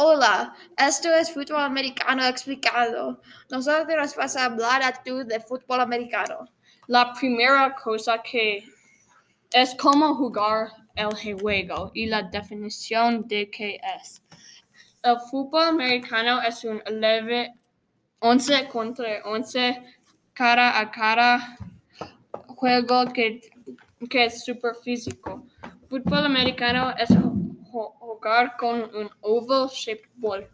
Hola, esto es fútbol americano explicado. Nosotros vas a hablar a tú de fútbol americano. La primera cosa que es cómo jugar el juego y la definición de qué es. El fútbol americano es un 11 contra 11 cara a cara juego que, que es super físico. Fútbol americano es jugar con un oval shaped ball.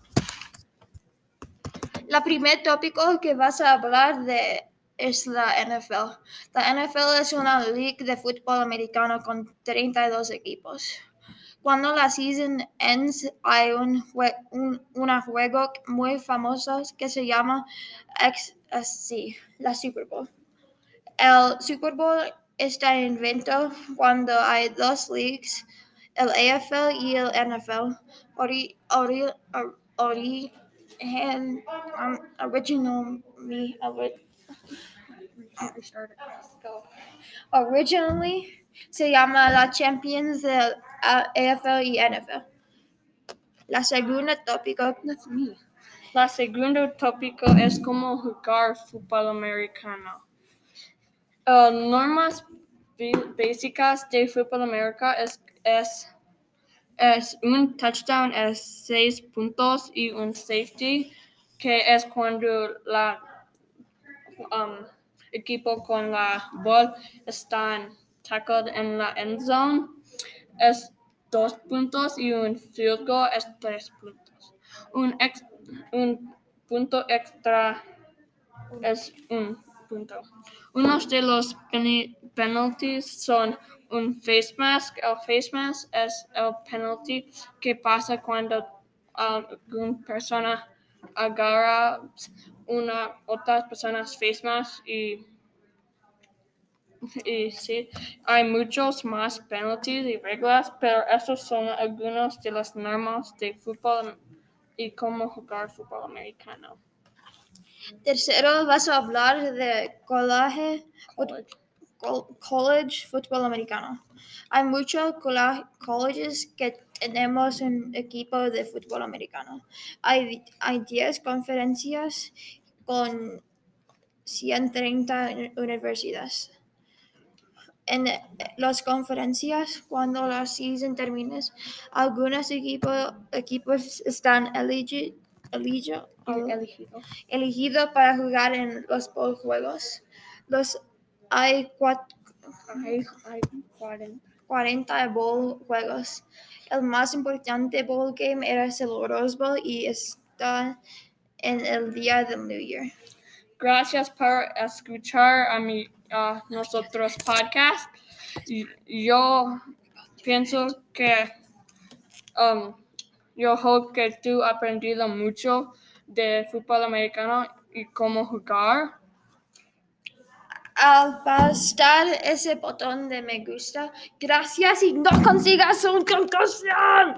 La primer tópico que vas a hablar de es la NFL. La NFL es una liga de fútbol americano con 32 equipos. Cuando la season ends, hay un, un juego muy famoso que se llama XSC, la Super Bowl. El Super Bowl está inventado cuando hay dos leagues, el AFL y el NFL. Ori, ori, ori, um, originally, originally se llama la Champions del AFL y NFL. La segunda tópico, La segunda tópico es cómo jugar fútbol americano. Uh, normas básicas de fútbol americano es, es, es un touchdown es seis puntos y un safety que es cuando la um, equipo con la bola están tackled en la end zone es dos puntos y un field goal es tres puntos. Un, un punto extra es un Unos de los penalties son un face mask. El face mask es el penalty que pasa cuando alguna persona agarra una otra personas face mask y y sí, hay muchos más penalties y reglas, pero estos son algunos de las normas de fútbol y cómo jugar fútbol americano. Tercero, vas a hablar de college, college fútbol americano. Hay muchos colleges que tenemos un equipo de fútbol americano. Hay, hay 10 conferencias con 130 universidades en eh, las conferencias, cuando la season termine, algunos equipos están elegidos elegido para jugar en los juegos. Los hay, hay 40 bowl juegos. El más importante bowl game era el Rose Bowl y está en el día del New Year. Gracias por escuchar a mi a nosotros podcast. Yo pienso que um, yo hope que tú has aprendido mucho de fútbol americano y cómo jugar. Al pasar ese botón de me gusta, gracias y no consigas un conclusión.